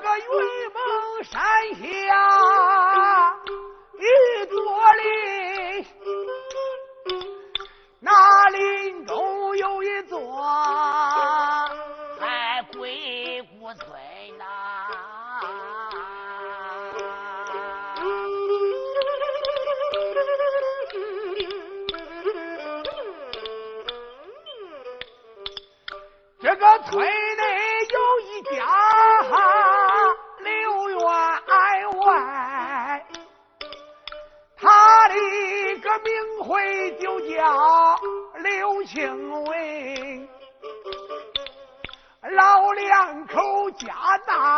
那个云蒙山下，一朵莲。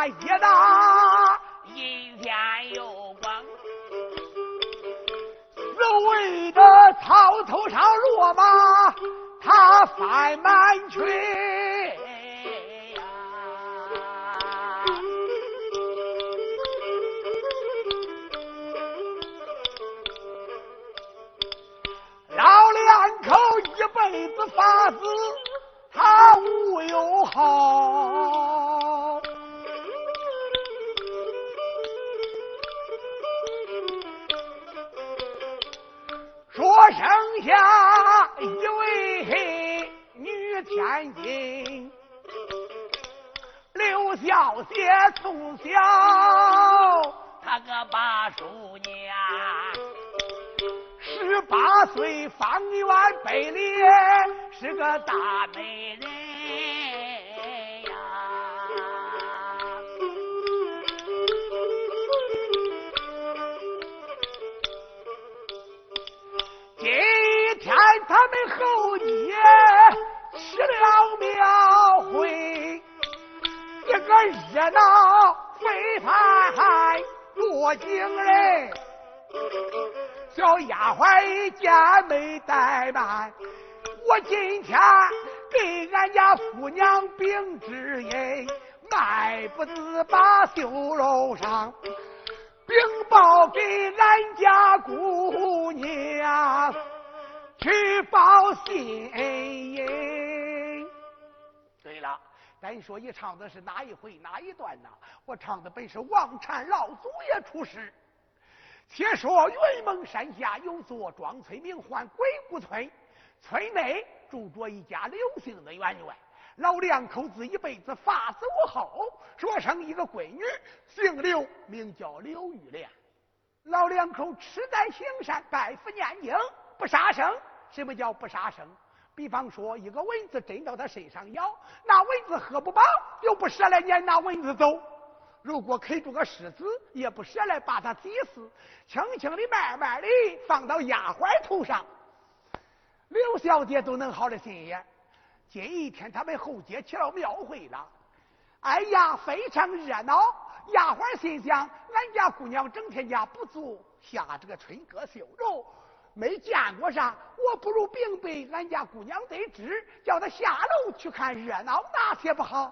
大业大，阴天有光，所谓的草头上落马，他翻满去。呀，老两口一辈子发誓，他无有好。生下一位女天津，刘小姐从小她个八叔娘，十八岁方圆百里，是个大美人。他们后街吃了庙会，这个热闹非凡多惊人。小丫鬟一见没怠慢，我今天给俺家姑娘禀知音，迈步子把绣楼上。禀报给俺家姑娘去报信。对了，咱说一唱的是哪一回哪一段呢？我唱的本是王禅老祖爷出世。且说云蒙山下有座庄村，名唤鬼谷村，村内住着一家刘姓的员外。老两口子一辈子发死无后，说生一个闺女，姓刘，名叫刘玉莲。老两口吃斋行善，拜佛念经，不杀生。什么叫不杀生？比方说，一个蚊子针到他身上咬，那蚊子喝不饱，又不舍来撵那蚊子走。如果啃住个狮子，也不舍来把它挤死，轻轻的、慢慢的放到丫鬟头上。刘小姐都能好的心眼。今一天他们后街起了庙会了，哎呀，非常热闹。丫鬟心想，俺家姑娘整天家不做下这个春歌绣肉，没见过啥，我不如禀备俺家姑娘得知，叫她下楼去看热闹，那些不好。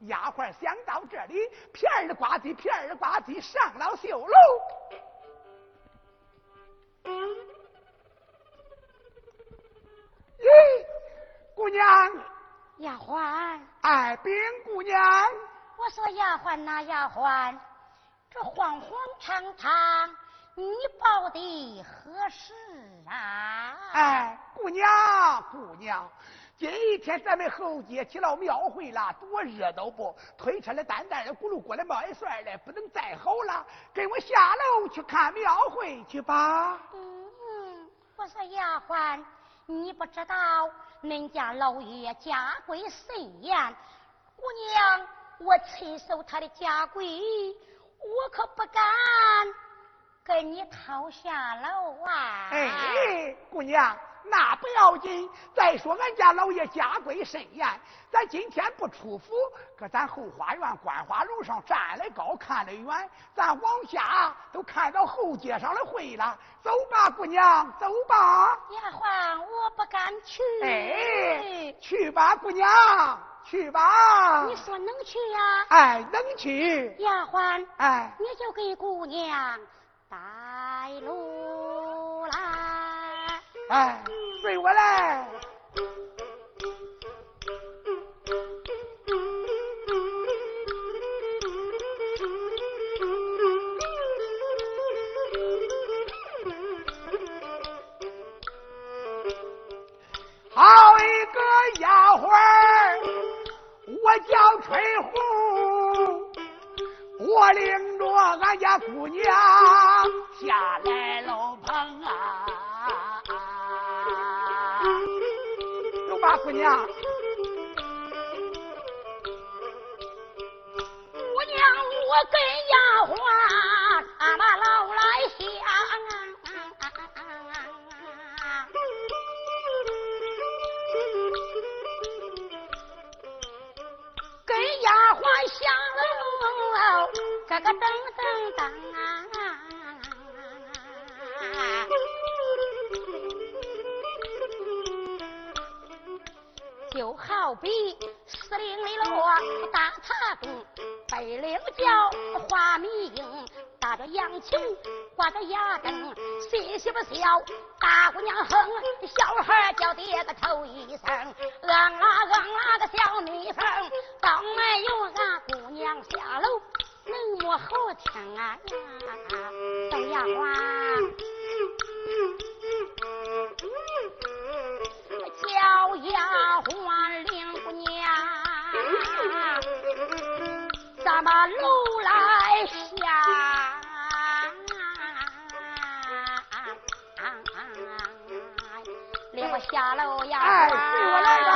丫鬟想到这里，片儿的呱唧，片儿的呱唧，上了绣楼。咦，姑娘，丫鬟，哎，禀姑娘，我说丫鬟呐，丫鬟，这慌慌张张，你报的何事啊？哎，姑娘，姑娘，今一天咱们后街起了庙会了，多热闹不？推车的、担担的、咕噜过来、冒一蒜的，不能再好了，跟我下楼去看庙会去吧。嗯，我说丫鬟，你不知道恁家老爷家规甚严，姑娘，我亲手他的家规，我可不敢跟你掏下楼啊！哎，姑娘，那不要紧。再说俺家老爷家规甚严，咱今天不出府，搁咱后花园观花楼上站得高，看得远，咱往下都看到后街上的会了。走吧，姑娘，走吧。丫鬟，我不敢去。哎，去吧，姑娘，去吧。你说能去呀？哎，能去。丫鬟，哎，你就给姑娘带路来，哎，随我来。好一个丫鬟，我叫春红，我领着俺家姑娘。下来老棚啊，有八姑娘。姑娘我跟丫鬟他把老来想，跟丫鬟想了，这个噔比四零里路大塔宫。北领角花米英，打着洋琴，挂着牙灯，细细不笑，大姑娘哼，小孩叫爹个头一声，嗯啊嗯啊个小蜜蜂，刚没有俺姑娘下楼，那么好听啊呀？小丫鬟，叫丫鬟娘。咱们楼来下，领我下楼呀！哎，随我来吧。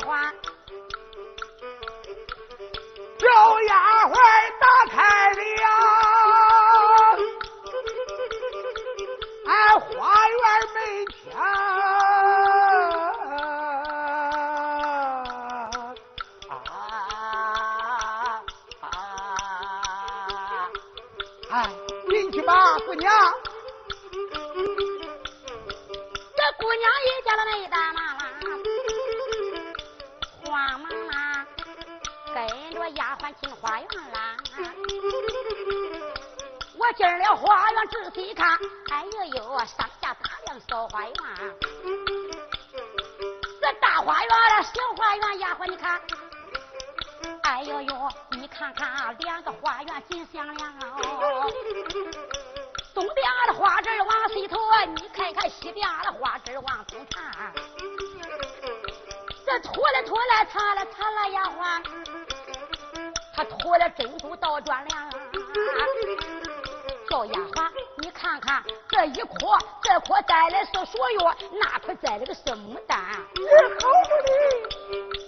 开上下打量小花园。这大花园了，小花园，丫鬟你看，哎呦呦，你看看两个花园紧相连哦。东边的花枝往西拖，你看看西边的花枝往东看。这拖了拖了，擦了擦了，丫鬟，他拖了珍珠倒转梁。小丫鬟，看看这一颗，这颗摘的是芍药，那颗摘的个是牡丹。好不的，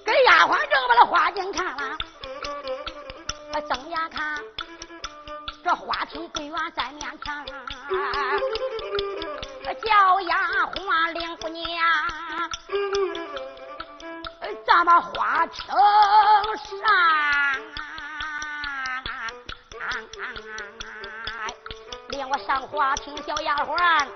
给丫鬟正把那花镜看了，睁眼看。这花厅桂园在面前，叫丫鬟领姑娘，咱们花厅上，我上花厅，小丫鬟。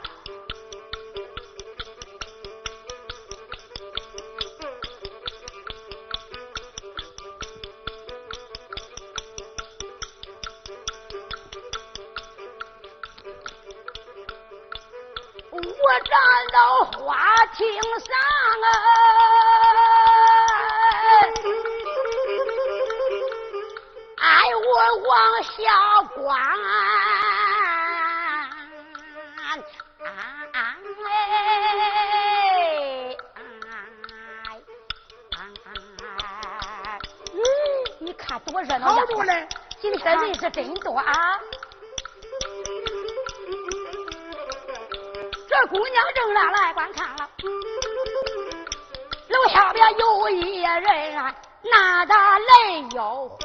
我站到花厅上啊，哎，我往下观，多热闹呀！今天人是真多啊。这姑娘正来来观看了，楼下边有一人啊，拿着泪要还。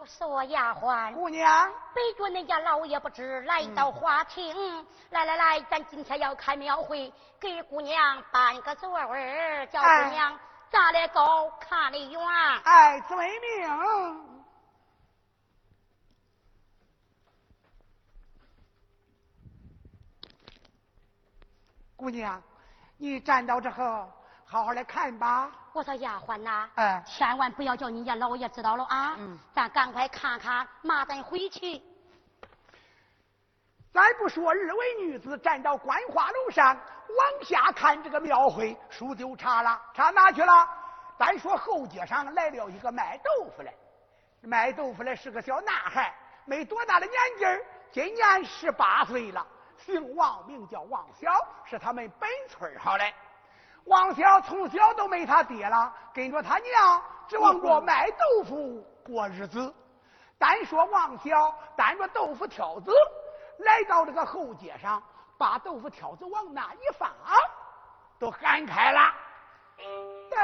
我说丫鬟，姑娘，背着恁家老爷不知来到花厅，来来来，咱今天要开庙会，给姑娘办个座位，叫姑娘站得高，看得远。哎，遵命。姑娘，你站到这后，好好来看吧。我说丫鬟呐，哎，千万不要叫你家老爷知道了啊！嗯，咱赶快看看，马咱回去。咱不说二位女子站到观花楼上往下看这个庙会，书就差了，差哪去了？咱说后街上来了一个卖豆腐的，卖豆腐的是个小男孩，没多大的年纪，今年十八岁了。姓王，名叫王小，是他们本村好的。王小从小都没他爹了，跟着他娘，指望着卖豆腐过日子。单说王小担着豆腐挑子，来到这个后街上，把豆腐挑子往那一放，都喊开了：“哎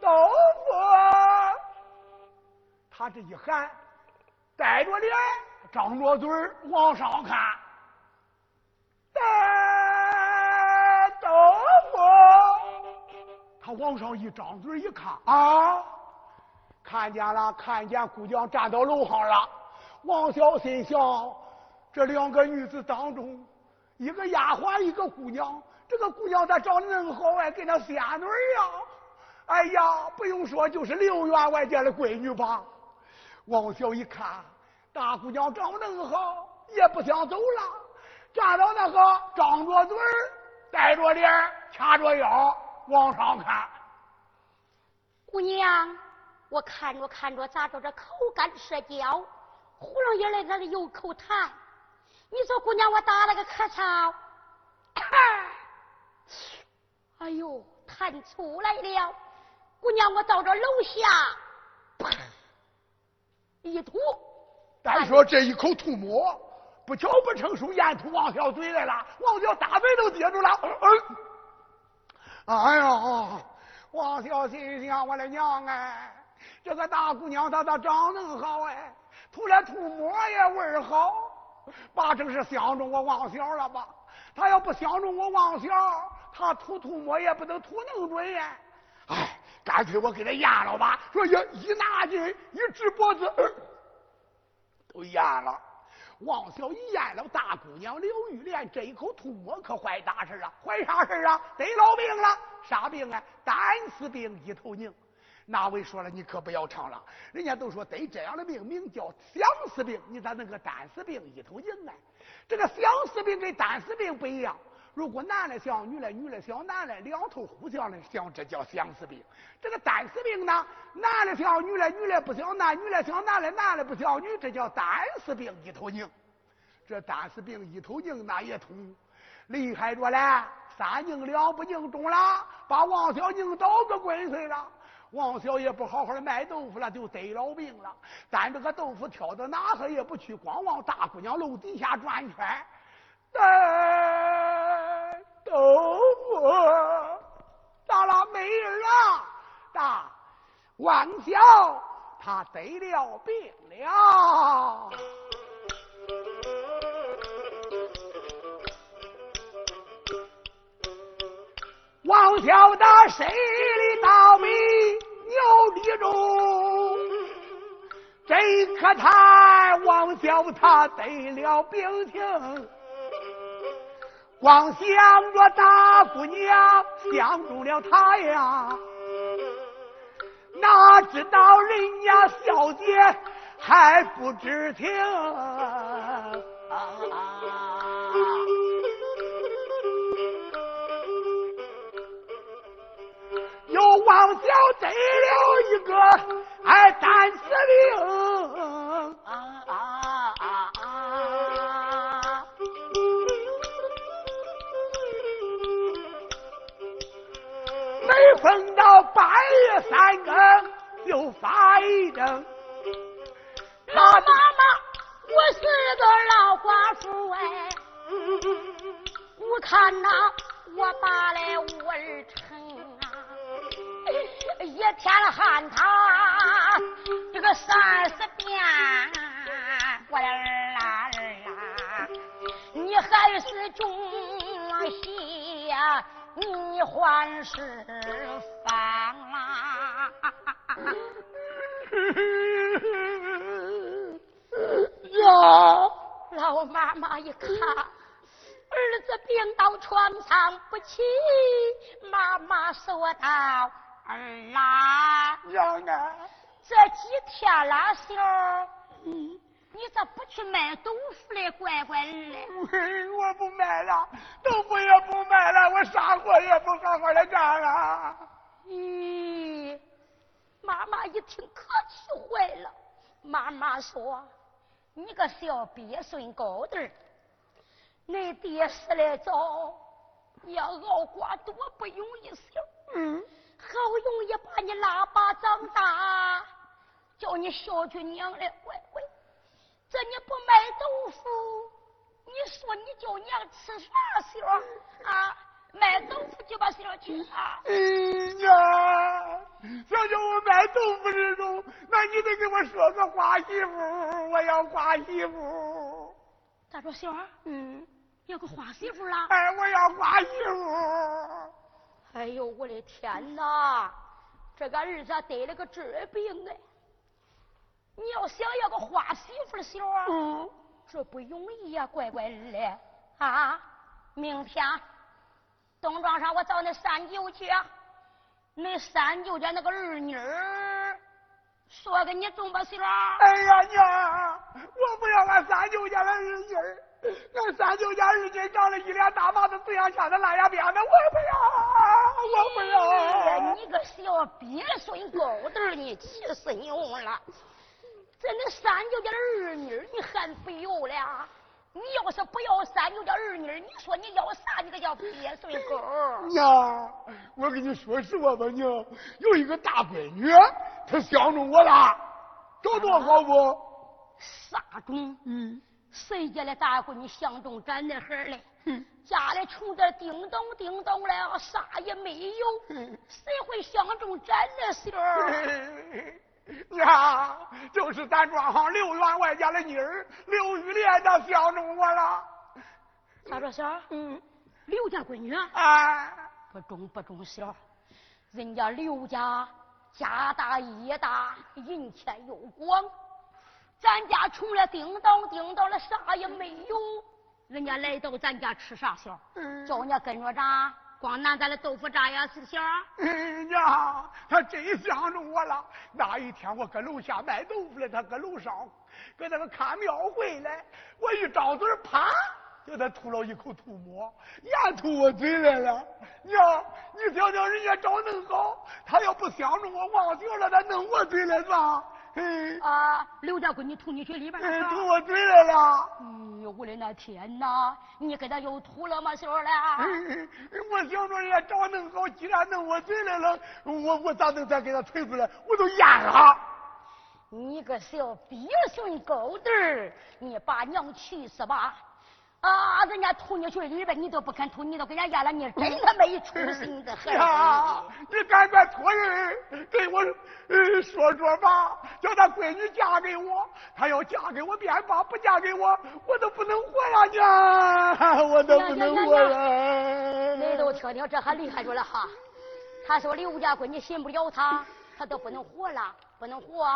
豆腐！”他这一喊，带着脸。张着嘴往上看，哎豆腐。他往上一张嘴一看啊，看见了，看见姑娘站到楼上了。王小心想：这两个女子当中，一个丫鬟，一个姑娘。这个姑娘咋长得恁好哎，跟那仙女一样。哎呀，不用说，就是刘员外家的闺女吧。王小一看。大姑娘长得恁好，也不想走了，站到那个张着嘴带着脸掐着腰往上看。姑娘，我看着看着，咋着这口干舌焦，呼噜一来那里有口痰。你说姑娘，我打了个咳嗽，哎呦，痰出来了。姑娘，我到这楼下，一吐。单说这一口吐沫，不巧不成熟，咽吐王小嘴来了。王小大嘴都接住了。哎呀，王小心想：我的娘哎，这个大姑娘她咋长恁好哎？吐了吐沫也味儿好，八成是相中我王小了吧？他要不相中我王小，他吐吐沫也不能吐那么准呀。哎，干脆我给他咽了吧。说一一拿劲，一直脖子。都咽了，王小一咽了，大姑娘刘玉莲这一口吐沫可坏大事啊！坏啥事啊？得老病了，啥病啊？胆丝病一头拧。那位说了，你可不要唱了，人家都说得这样的病名叫相思病，你咋弄个胆丝病一头硬呢？这个相思病跟胆丝病不一样。如果男的像女的，女的像男的，两头互相的像，这叫相思病。这个单丝病呢，男的像女的，女的不像男，女的像男的，男的不像女，这叫单丝病一头拧。这单丝病一头拧，那也痛，厉害着嘞！三拧两不拧中了，把王小拧倒个滚碎了。王小也不好好的卖豆腐了，就得了病了。咱这个豆腐挑到哪哈也不去，光往大姑娘楼底下转圈。带豆腐，咋了？没人了？大王小他得了病了。王小的水里稻米牛地中，这可叹王小他得了病情。光想着大姑娘相中了他呀，哪知道人家小姐还不知情。啊王小得了一个哎胆死病。逢到半夜三更就发一灯。老妈妈，我是个老寡妇哎，我看呐，我把来五儿成啊，一天喊他这个三十遍，我的儿啊，你还是中戏呀，你还是放啦。呀，老妈妈一看，儿子病到床上不起，妈妈说道：“儿啊，娘啊，这几天了，小儿，你咋不去卖豆腐嘞？乖乖嘞！我不卖了，豆腐也不卖了，我啥活也不好好的干了。咦，妈妈一听可气坏了，妈妈说。你个小鳖孙高子儿，恁爹死来早，要熬瓜多不容易些。嗯，好容易把你拉拔长大，叫你孝敬娘来乖乖。这你不卖豆腐，你说你叫娘吃啥馅啊？卖豆腐就把馅去啊？哎呀，想叫我卖豆腐这种，那你得给我说个花媳妇，我要花媳妇。咋着，媳妇？嗯，要个花媳妇啦？哎，我要花媳妇。哎呦，我的天哪！这个儿子得了个这病哎！你要想要个花媳妇的媳妇，嗯，这不容易呀，乖乖儿嘞啊！明天。东庄上，我找那三舅去。那三舅家那个二妮儿，说给你中吧，媳妇哎呀娘，我不要俺三舅家的二妮儿，俺三舅家二姐长得一脸大麻子，嘴上像那烂牙边的，我不要，我不要。你个小鳖孙狗蛋你气死你了！这那三舅家的二妮儿，你还不要了？你要是不要三舅家儿女，你说你要啥？你个叫鳖孙狗！娘，我跟你说实话吧，娘，有一个大闺女，她相中我了，找多好不？啥中？嗯，谁家的大闺女相中咱的孩儿嘞？家里穷的叮咚叮咚了，啥也没有，谁会相中咱的媳妇？娘，就是咱庄上刘员外家的女儿刘玉莲，她相中我了。咋着，小？嗯，刘家闺女啊，不中不中，小。人家刘家家大业大，银钱又广，咱家除了，叮当叮当的，啥也没有。人家来到咱家吃啥，小？叫人家跟着咱。光拿咱的豆腐渣呀，是小娘，他真相中我了。那一天我搁楼下卖豆腐了，他搁楼上搁那个看庙会嘞。我一张嘴，啪，叫他吐了一口吐沫，咽吐我嘴来了。娘，你瞧瞧人家长恁好，他要不相中我，忘情了，他弄我嘴来咋？啊！刘家闺女吐你嘴里边了，吐我嘴来了。哎呦，我的那天哪！你给他又吐了吗，媳妇儿我想着人家长恁好，既然弄我嘴来了，我我咋能再给他吐出来？我都咽了。你个小逼孙狗蛋儿，你把娘气死吧！啊！人家吐你嘴里边，你都不肯吐，你都给人家压了，你真他没出息的很。呀！你赶快托人给我呃说说吧，叫他闺女嫁给我。他要嫁给我便罢，不嫁给我，我都不能活了！娘，我都不能活了。你都听听，这还厉害着了哈！他说刘家闺女信不了他，他都不能活了，不能活，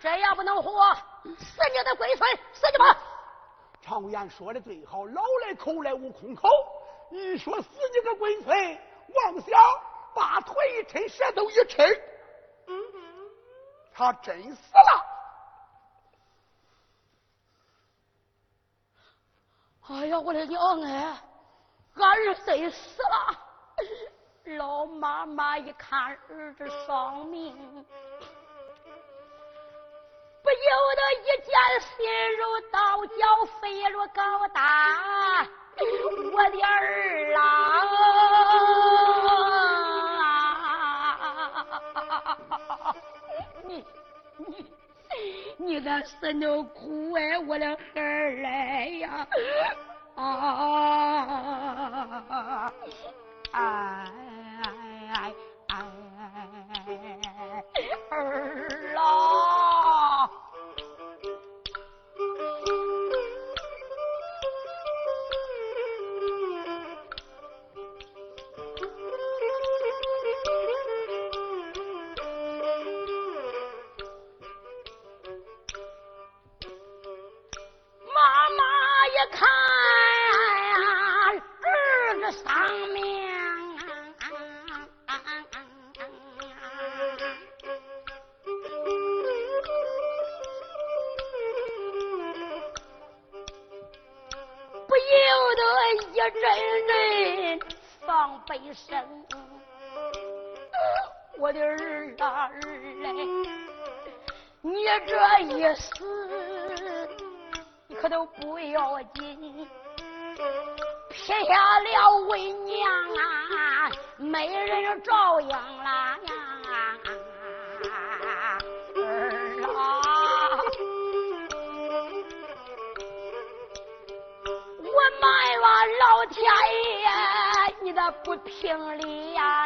这样不能活，死你的龟孙，死去吧！常言说的最好，老来口来无空口。一说死你个鬼孙，妄想把腿一抻，舌头一抻，嗯嗯，他真死了。哎呀，我的娘哎，俺儿子死了。老妈妈一看儿子丧命。不由得一见心如刀绞，飞如高大，我的儿啊！你你你咋死那哭哎，我的孩儿来呀！这一死，你可都不要紧，撇下了为娘啊，没人照应了！儿啊，我埋怨老天爷，你的不评理呀！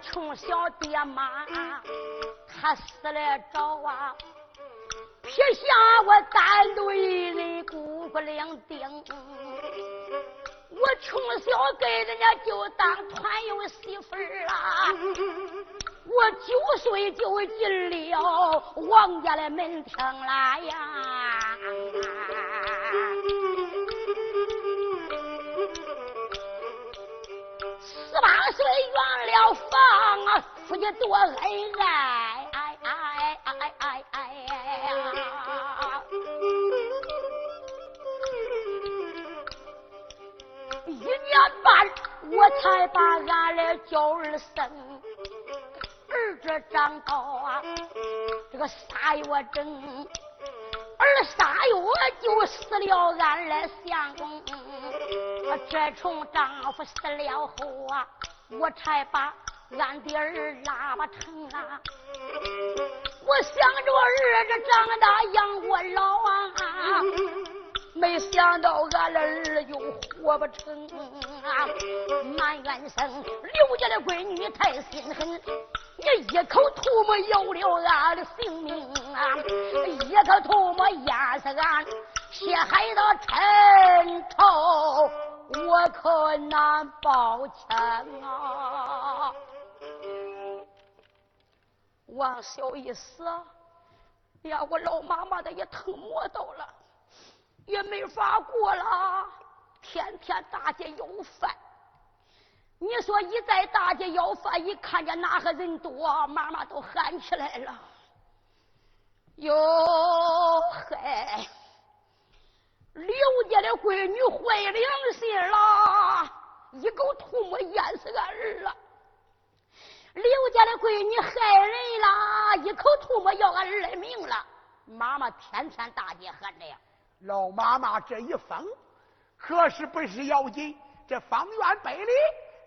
从小爹妈他死了早啊，撇下我单独一人孤苦伶仃。我从小跟人家就当团友媳妇儿啊，我九岁就进了王家的门厅了呀。了房啊，夫妻多恩爱，一年半我才把俺的娇儿生，儿子长高啊，这个仨月整，儿仨月就死了俺的相公。这从丈夫死了后啊，我才把俺的儿拉巴成啊。我想着儿子长大养我老啊，没想到俺的儿又活不成啊。埋怨声，刘家的闺女太心狠，你一口唾沫要了俺的性命啊，一口唾沫淹死俺血海的尘土。我可难抱歉啊！王小一死，呀，我老妈妈的也疼磨到了，也没法过了。天天大街要饭，你说一在大街要饭，一看见哪个人多，妈妈都喊起来了。哟嗨！刘家的闺女坏良心了，一口唾沫淹死俺儿了。刘家的闺女害人了，一口唾沫要俺儿的命了。妈妈天天大街喊着呀，老妈妈这一封，可是不是要紧？这方圆百里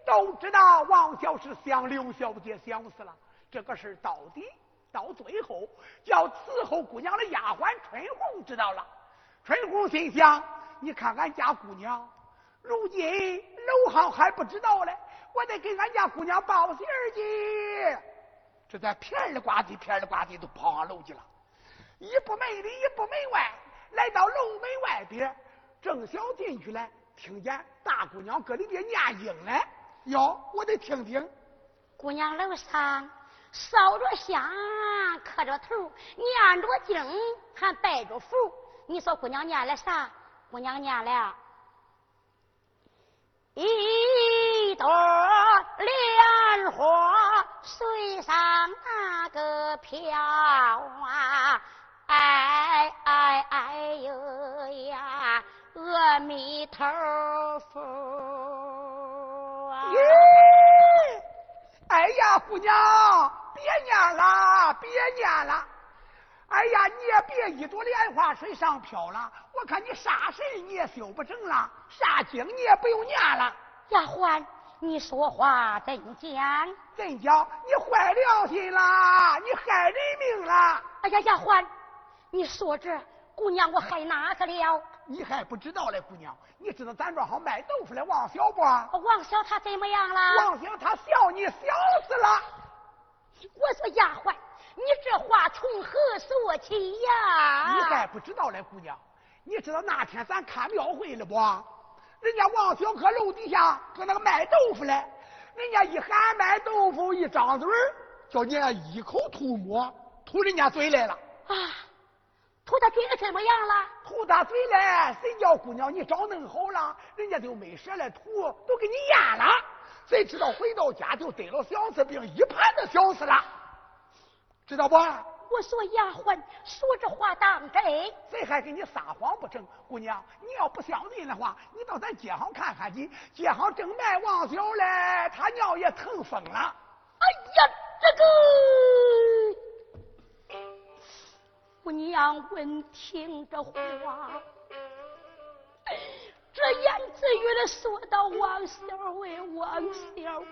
都知道王小是想刘小姐想死了。这个事到底到最后，叫伺候姑娘的丫鬟春红知道了。春红心想：“你看俺家姑娘，如今楼上还不知道嘞，我得给俺家姑娘报信去。”这在片里呱唧，片里呱唧都跑上楼去了。一步门里，一步门外，来到楼门外边，正想进去嘞，听见大姑娘搁里边念经嘞。哟，我得听听。姑娘楼上烧着香，磕着头，念着经，还拜着佛。你说姑娘念了啥？姑娘念了一朵莲花水上那个飘啊，哎哎哎呦呀，阿弥陀佛啊！哎呀，姑娘，别念了，别念了。哎呀，你也别一朵莲花水上漂了，我我看你啥神你也修不成了，啥经你也不用念了。丫鬟，你说话怎讲？怎讲？你坏良心了，你害人命了。哎呀，丫鬟，你说这姑娘我害哪个了？你还不知道嘞，姑娘，你知道咱这好卖豆腐的王小不？王小他怎么样了？王小他笑你笑死了。我说丫鬟，你这话从何说起呀？你还不知道嘞，姑娘，你知道那天咱看庙会了不？人家王小可楼底下搁那个卖豆腐嘞，人家一喊卖豆腐，一张嘴叫你一口吐沫吐人家嘴来了。啊！吐他嘴里怎么样了？吐他嘴里，谁叫姑娘你找弄好了，人家就没舌了吐，都给你咽了。谁知道回到家就得了小四病，一盘子小死了，知道不？我说丫鬟说这话当真？谁还给你撒谎不成？姑娘，你要不相信的话，你到咱街上看看去，街上正卖王小嘞，他娘也疼疯了。哎呀，这个。姑娘闻听这话，这言自语的说到：“王小为王小，